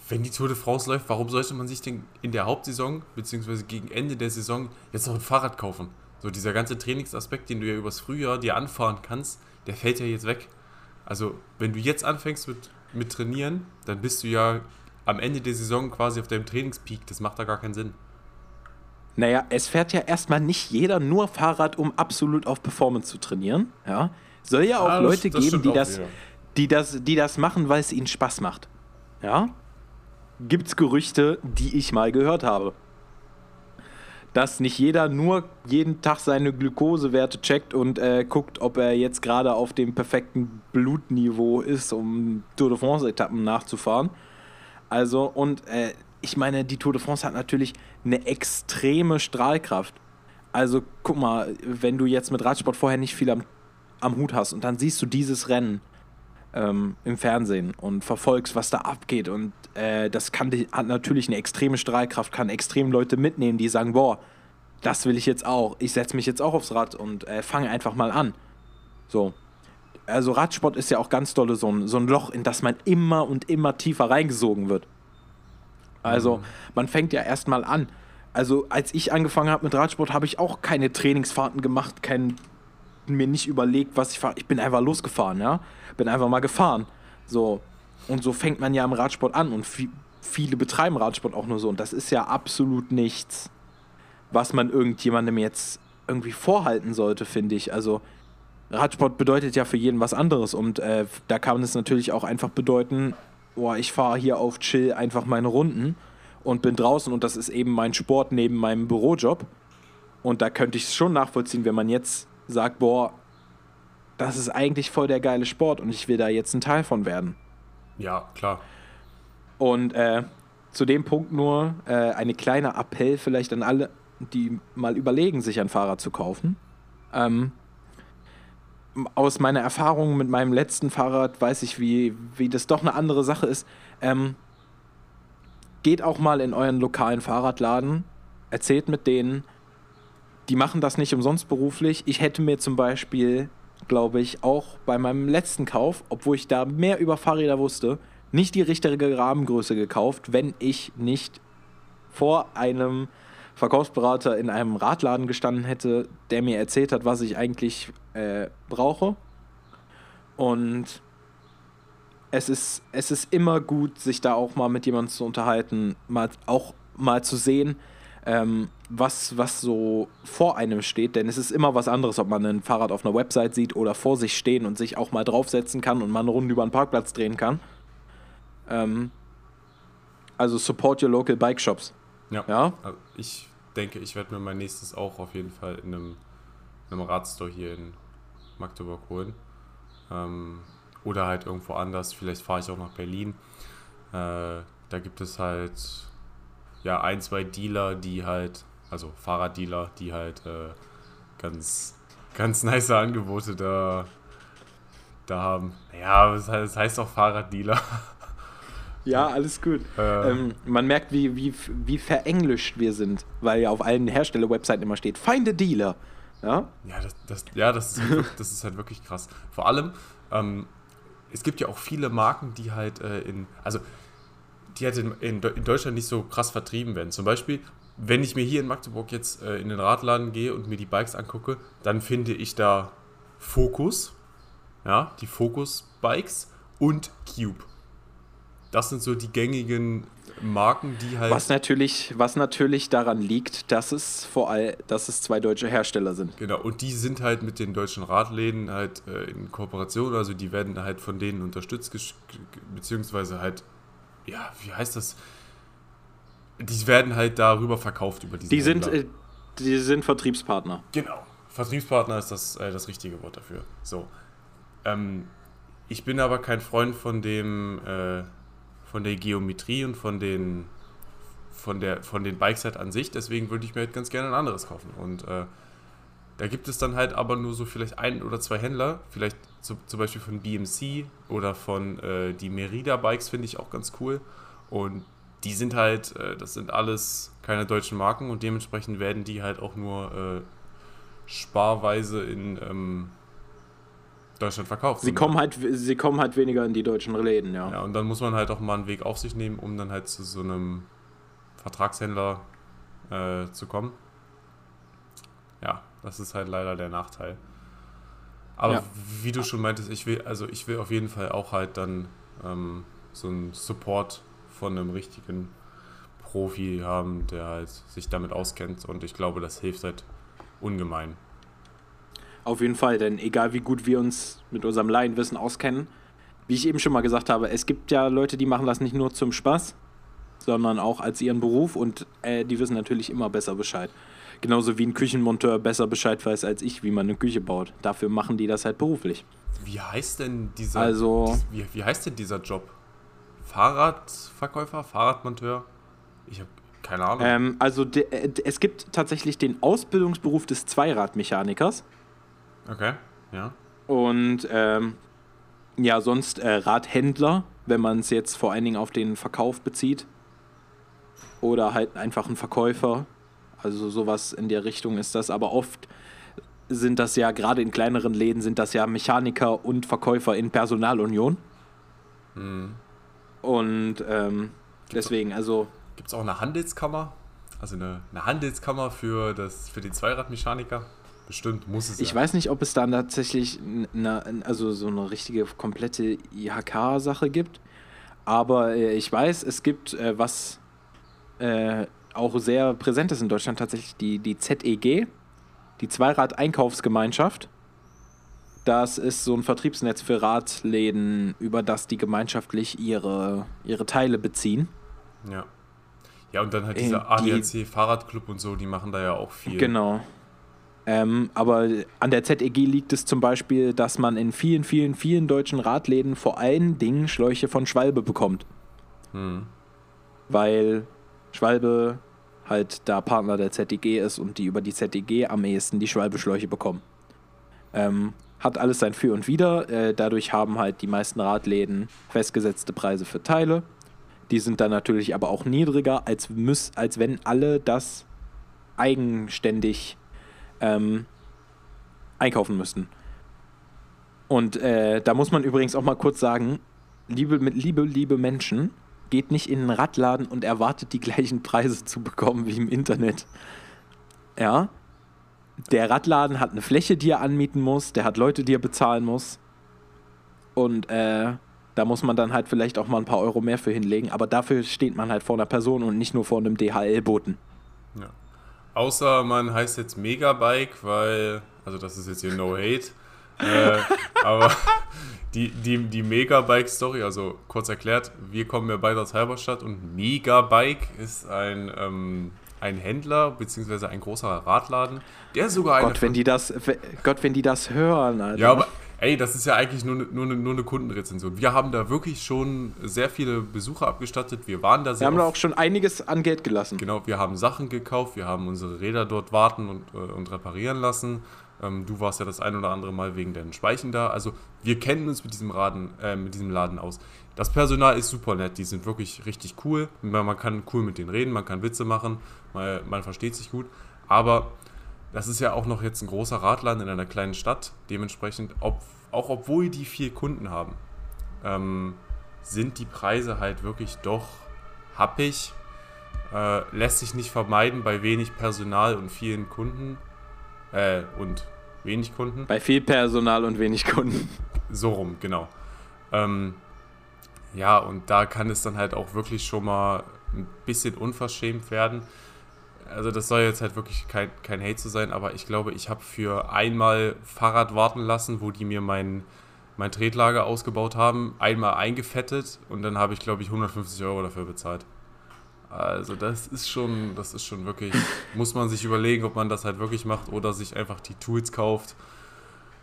wenn die Tour de France läuft, warum sollte man sich denn in der Hauptsaison, beziehungsweise gegen Ende der Saison, jetzt noch ein Fahrrad kaufen? So dieser ganze Trainingsaspekt, den du ja übers Frühjahr dir anfahren kannst, der fällt ja jetzt weg. Also wenn du jetzt anfängst mit, mit Trainieren, dann bist du ja am Ende der Saison quasi auf deinem Trainingspeak. Das macht da gar keinen Sinn. Naja, es fährt ja erstmal nicht jeder nur Fahrrad, um absolut auf Performance zu trainieren. Ja. Soll ja auch ja, Leute das geben, die das, die, das, die das machen, weil es ihnen Spaß macht. Ja. Gibt's Gerüchte, die ich mal gehört habe. Dass nicht jeder nur jeden Tag seine Glukosewerte checkt und äh, guckt, ob er jetzt gerade auf dem perfekten Blutniveau ist, um Tour de France-Etappen nachzufahren. Also, und äh, ich meine, die Tour de France hat natürlich eine extreme Strahlkraft. Also guck mal, wenn du jetzt mit Radsport vorher nicht viel am, am Hut hast und dann siehst du dieses Rennen ähm, im Fernsehen und verfolgst, was da abgeht und äh, das kann, hat natürlich eine extreme Strahlkraft, kann extrem Leute mitnehmen, die sagen, boah, das will ich jetzt auch, ich setze mich jetzt auch aufs Rad und äh, fange einfach mal an. So. Also Radsport ist ja auch ganz dolle so ein, so ein Loch, in das man immer und immer tiefer reingesogen wird. Also mhm. man fängt ja erstmal an. Also als ich angefangen habe mit Radsport, habe ich auch keine Trainingsfahrten gemacht, kein, mir nicht überlegt, was ich fahre. Ich bin einfach losgefahren, ja. Bin einfach mal gefahren. So. Und so fängt man ja im Radsport an. Und viele betreiben Radsport auch nur so. Und das ist ja absolut nichts, was man irgendjemandem jetzt irgendwie vorhalten sollte, finde ich. Also Radsport bedeutet ja für jeden was anderes. Und äh, da kann es natürlich auch einfach bedeuten, boah, ich fahre hier auf Chill einfach meine Runden und bin draußen und das ist eben mein Sport neben meinem Bürojob. Und da könnte ich es schon nachvollziehen, wenn man jetzt sagt, boah, das ist eigentlich voll der geile Sport und ich will da jetzt ein Teil von werden. Ja, klar. Und äh, zu dem Punkt nur äh, eine kleine Appell vielleicht an alle, die mal überlegen, sich ein Fahrrad zu kaufen. Ähm, aus meiner Erfahrung mit meinem letzten Fahrrad weiß ich, wie, wie das doch eine andere Sache ist. Ähm, geht auch mal in euren lokalen Fahrradladen, erzählt mit denen, die machen das nicht umsonst beruflich. Ich hätte mir zum Beispiel, glaube ich, auch bei meinem letzten Kauf, obwohl ich da mehr über Fahrräder wusste, nicht die richtige Rahmengröße gekauft, wenn ich nicht vor einem Verkaufsberater in einem Radladen gestanden hätte, der mir erzählt hat, was ich eigentlich äh, brauche. Und es ist, es ist immer gut, sich da auch mal mit jemandem zu unterhalten, mal, auch mal zu sehen, ähm, was, was so vor einem steht. Denn es ist immer was anderes, ob man ein Fahrrad auf einer Website sieht oder vor sich stehen und sich auch mal draufsetzen kann und mal eine Runde über einen Parkplatz drehen kann. Ähm, also support your local bike shops. Ja. ja? Also ich denke, ich werde mir mein nächstes auch auf jeden Fall in einem, in einem Radstore hier in Magdeburg holen. Ähm, oder halt irgendwo anders. Vielleicht fahre ich auch nach Berlin. Äh, da gibt es halt ja ein, zwei Dealer, die halt, also Fahrraddealer, die halt äh, ganz, ganz nice Angebote da, da haben. Ja, das heißt auch Fahrraddealer. Ja, alles gut. Äh, ähm, man merkt, wie, wie, wie verenglischt wir sind, weil ja auf allen Hersteller-Webseiten immer steht, find a dealer. Ja, ja, das, das, ja das, ist, halt das ist halt wirklich krass. Vor allem, ähm, es gibt ja auch viele Marken, die halt äh, in, also die halt in, in, in, Deutschland nicht so krass vertrieben werden. Zum Beispiel, wenn ich mir hier in Magdeburg jetzt äh, in den Radladen gehe und mir die Bikes angucke, dann finde ich da Focus, ja, die Focus Bikes und Cube. Das sind so die gängigen Marken, die halt. Was natürlich, was natürlich daran liegt, dass es vor allem, dass es zwei deutsche Hersteller sind. Genau, und die sind halt mit den deutschen Radläden halt äh, in Kooperation, also die werden halt von denen unterstützt, beziehungsweise halt, ja, wie heißt das? Die werden halt darüber verkauft über diese Die sind, äh, die sind Vertriebspartner. Genau. Vertriebspartner ist das, äh, das richtige Wort dafür. So. Ähm, ich bin aber kein Freund von dem, äh, von der Geometrie und von den von der von den Bikes halt an sich. Deswegen würde ich mir halt ganz gerne ein anderes kaufen. Und äh, da gibt es dann halt aber nur so vielleicht ein oder zwei Händler, vielleicht zu, zum Beispiel von BMC oder von äh, die Merida Bikes finde ich auch ganz cool. Und die sind halt, äh, das sind alles keine deutschen Marken und dementsprechend werden die halt auch nur äh, sparweise in ähm, Deutschland verkauft. Sie kommen, halt, sie kommen halt weniger in die deutschen Läden, ja. Ja, und dann muss man halt auch mal einen Weg auf sich nehmen, um dann halt zu so einem Vertragshändler äh, zu kommen. Ja, Das ist halt leider der Nachteil. Aber ja. wie du schon meintest, ich will, also ich will auf jeden Fall auch halt dann ähm, so einen Support von einem richtigen Profi haben, der halt sich damit auskennt und ich glaube, das hilft halt ungemein. Auf jeden Fall, denn egal wie gut wir uns mit unserem Laienwissen auskennen, wie ich eben schon mal gesagt habe, es gibt ja Leute, die machen das nicht nur zum Spaß, sondern auch als ihren Beruf und äh, die wissen natürlich immer besser Bescheid. Genauso wie ein Küchenmonteur besser Bescheid weiß als ich, wie man eine Küche baut. Dafür machen die das halt beruflich. Wie heißt denn dieser, also, wie, wie heißt denn dieser Job? Fahrradverkäufer, Fahrradmonteur? Ich habe keine Ahnung. Ähm, also de, äh, es gibt tatsächlich den Ausbildungsberuf des Zweiradmechanikers. Okay, ja. Und ähm, ja, sonst äh, Radhändler, wenn man es jetzt vor allen Dingen auf den Verkauf bezieht. Oder halt einfach ein Verkäufer. Also sowas in der Richtung ist das. Aber oft sind das ja, gerade in kleineren Läden, sind das ja Mechaniker und Verkäufer in Personalunion. Mhm. Und ähm, deswegen, also. Gibt es auch eine Handelskammer? Also eine, eine Handelskammer für, das, für den Zweiradmechaniker? Bestimmt muss es. Ich ja. weiß nicht, ob es dann tatsächlich eine, also so eine richtige komplette IHK-Sache gibt. Aber äh, ich weiß, es gibt äh, was äh, auch sehr präsent ist in Deutschland tatsächlich die, die ZEG, die Zweirad-Einkaufsgemeinschaft. Das ist so ein Vertriebsnetz für Radläden, über das die gemeinschaftlich ihre, ihre Teile beziehen. Ja. Ja, und dann halt dieser ADAC Fahrradclub und so, die machen da ja auch viel. Genau. Ähm, aber an der ZEG liegt es zum Beispiel, dass man in vielen, vielen, vielen deutschen Radläden vor allen Dingen Schläuche von Schwalbe bekommt. Hm. Weil Schwalbe halt da Partner der ZEG ist und die über die ZEG am ehesten die Schwalbe-Schläuche bekommen. Ähm, hat alles sein Für und Wider. Äh, dadurch haben halt die meisten Radläden festgesetzte Preise für Teile. Die sind dann natürlich aber auch niedriger, als, müß, als wenn alle das eigenständig ähm, einkaufen müssten. Und äh, da muss man übrigens auch mal kurz sagen, liebe, liebe, liebe Menschen, geht nicht in einen Radladen und erwartet die gleichen Preise zu bekommen wie im Internet. Ja. Der Radladen hat eine Fläche, die er anmieten muss, der hat Leute, die er bezahlen muss. Und äh, da muss man dann halt vielleicht auch mal ein paar Euro mehr für hinlegen, aber dafür steht man halt vor einer Person und nicht nur vor einem DHL-Boten. Ja. Außer man heißt jetzt Megabike, weil, also das ist jetzt hier No Hate, äh, aber die, die, die Megabike-Story, also kurz erklärt, wir kommen ja beide aus Halberstadt und Megabike ist ein, ähm, ein Händler bzw. ein großer Radladen, der sogar Gott, wenn die das, Gott, wenn die das hören, Alter. Ja, aber ey, das ist ja eigentlich nur, nur, nur eine Kundenrezension. Wir haben da wirklich schon sehr viele Besucher abgestattet. Wir waren da sehr. Wir haben da auch schon einiges an Geld gelassen. Genau, wir haben Sachen gekauft, wir haben unsere Räder dort warten und, äh, und reparieren lassen. Ähm, du warst ja das ein oder andere Mal wegen deinen Speichen da. Also wir kennen uns mit diesem, Raden, äh, mit diesem Laden aus. Das Personal ist super nett, die sind wirklich richtig cool. Man kann cool mit denen reden, man kann Witze machen, man, man versteht sich gut. Aber das ist ja auch noch jetzt ein großer Radladen in einer kleinen Stadt. Dementsprechend, ob, auch obwohl die vier Kunden haben, ähm, sind die Preise halt wirklich doch happig. Äh, lässt sich nicht vermeiden bei wenig Personal und vielen Kunden. Äh, und wenig Kunden. Bei viel Personal und wenig Kunden. So rum, genau. Ähm, ja, und da kann es dann halt auch wirklich schon mal ein bisschen unverschämt werden also das soll jetzt halt wirklich kein, kein Hate zu sein, aber ich glaube, ich habe für einmal Fahrrad warten lassen, wo die mir mein, mein Tretlager ausgebaut haben, einmal eingefettet und dann habe ich, glaube ich, 150 Euro dafür bezahlt. Also das ist schon, das ist schon wirklich, muss man sich überlegen, ob man das halt wirklich macht oder sich einfach die Tools kauft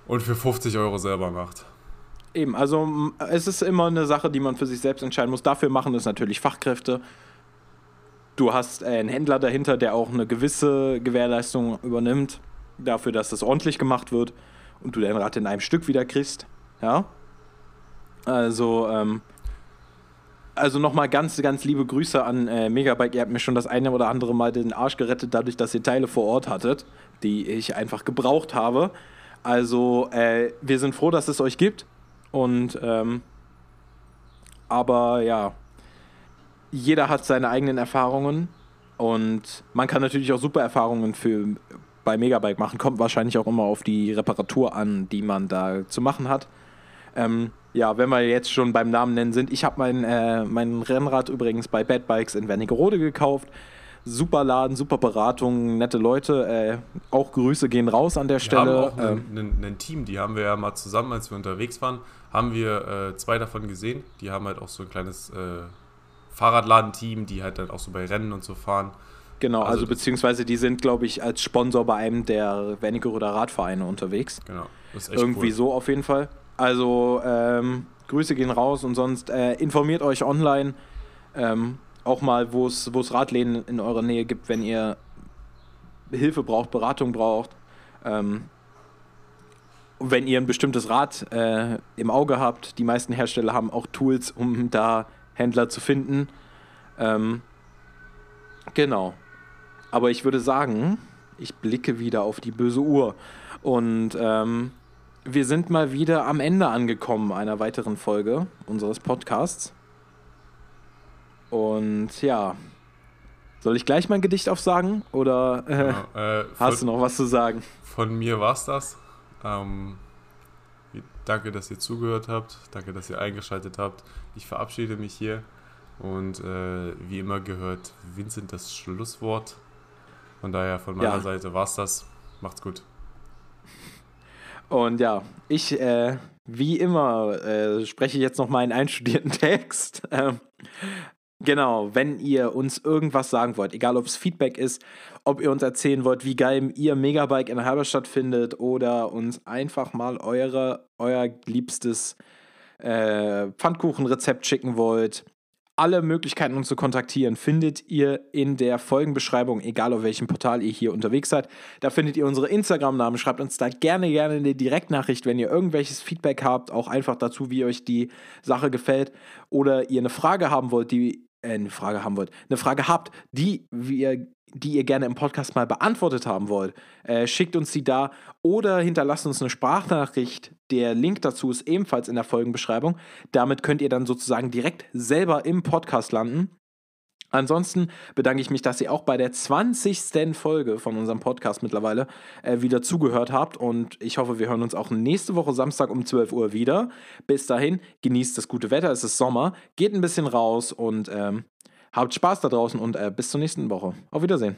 und für 50 Euro selber macht. Eben, also es ist immer eine Sache, die man für sich selbst entscheiden muss. Dafür machen es natürlich Fachkräfte. Du hast einen Händler dahinter, der auch eine gewisse Gewährleistung übernimmt, dafür, dass das ordentlich gemacht wird und du dein Rad in einem Stück wieder kriegst. Ja. Also, ähm, also nochmal ganz, ganz liebe Grüße an äh, Megabike. Ihr habt mir schon das eine oder andere Mal den Arsch gerettet, dadurch, dass ihr Teile vor Ort hattet, die ich einfach gebraucht habe. Also, äh, wir sind froh, dass es euch gibt. Und, ähm, aber ja, jeder hat seine eigenen Erfahrungen und man kann natürlich auch super Erfahrungen für bei Megabike machen. Kommt wahrscheinlich auch immer auf die Reparatur an, die man da zu machen hat. Ähm, ja, wenn wir jetzt schon beim Namen nennen sind, ich habe mein, äh, mein Rennrad übrigens bei Bad Bikes in Wernigerode gekauft. Super Laden, super Beratung, nette Leute. Äh, auch Grüße gehen raus an der Stelle. Wir haben auch ähm, ein, Team, die haben wir ja mal zusammen, als wir unterwegs waren, haben wir äh, zwei davon gesehen. Die haben halt auch so ein kleines äh, Fahrradladenteam, die halt dann auch so bei Rennen und so fahren. Genau, also, also beziehungsweise die sind, glaube ich, als Sponsor bei einem der Wernigeroder Radvereine unterwegs. Genau, das ist echt Irgendwie cool. so auf jeden Fall. Also ähm, Grüße gehen raus und sonst äh, informiert euch online. Ähm, auch mal, wo es Radläden in eurer Nähe gibt, wenn ihr Hilfe braucht, Beratung braucht. Ähm, wenn ihr ein bestimmtes Rad äh, im Auge habt, die meisten Hersteller haben auch Tools, um da Händler zu finden. Ähm, genau. Aber ich würde sagen, ich blicke wieder auf die böse Uhr. Und ähm, wir sind mal wieder am Ende angekommen einer weiteren Folge unseres Podcasts. Und ja, soll ich gleich mein Gedicht aufsagen oder äh, genau, äh, hast du noch was zu sagen? Von mir war's das. Ähm, danke, dass ihr zugehört habt. Danke, dass ihr eingeschaltet habt. Ich verabschiede mich hier und äh, wie immer gehört Vincent das Schlusswort. Von daher von meiner ja. Seite war's das. Macht's gut. Und ja, ich, äh, wie immer, äh, spreche jetzt noch mal einen einstudierten Text. Ähm, Genau, wenn ihr uns irgendwas sagen wollt, egal ob es Feedback ist, ob ihr uns erzählen wollt, wie geil ihr Megabike in Halberstadt findet oder uns einfach mal eure, euer liebstes äh, Pfannkuchenrezept schicken wollt, alle Möglichkeiten, uns zu kontaktieren, findet ihr in der Folgenbeschreibung, egal auf welchem Portal ihr hier unterwegs seid. Da findet ihr unsere Instagram-Namen. Schreibt uns da gerne, gerne eine Direktnachricht, wenn ihr irgendwelches Feedback habt, auch einfach dazu, wie euch die Sache gefällt oder ihr eine Frage haben wollt, die äh, eine Frage haben wollt, eine Frage habt, die wir die ihr gerne im Podcast mal beantwortet haben wollt, äh, schickt uns die da oder hinterlasst uns eine Sprachnachricht. Der Link dazu ist ebenfalls in der Folgenbeschreibung. Damit könnt ihr dann sozusagen direkt selber im Podcast landen. Ansonsten bedanke ich mich, dass ihr auch bei der 20. Folge von unserem Podcast mittlerweile äh, wieder zugehört habt und ich hoffe, wir hören uns auch nächste Woche Samstag um 12 Uhr wieder. Bis dahin, genießt das gute Wetter, es ist Sommer, geht ein bisschen raus und ähm, habt Spaß da draußen und äh, bis zur nächsten Woche. Auf Wiedersehen.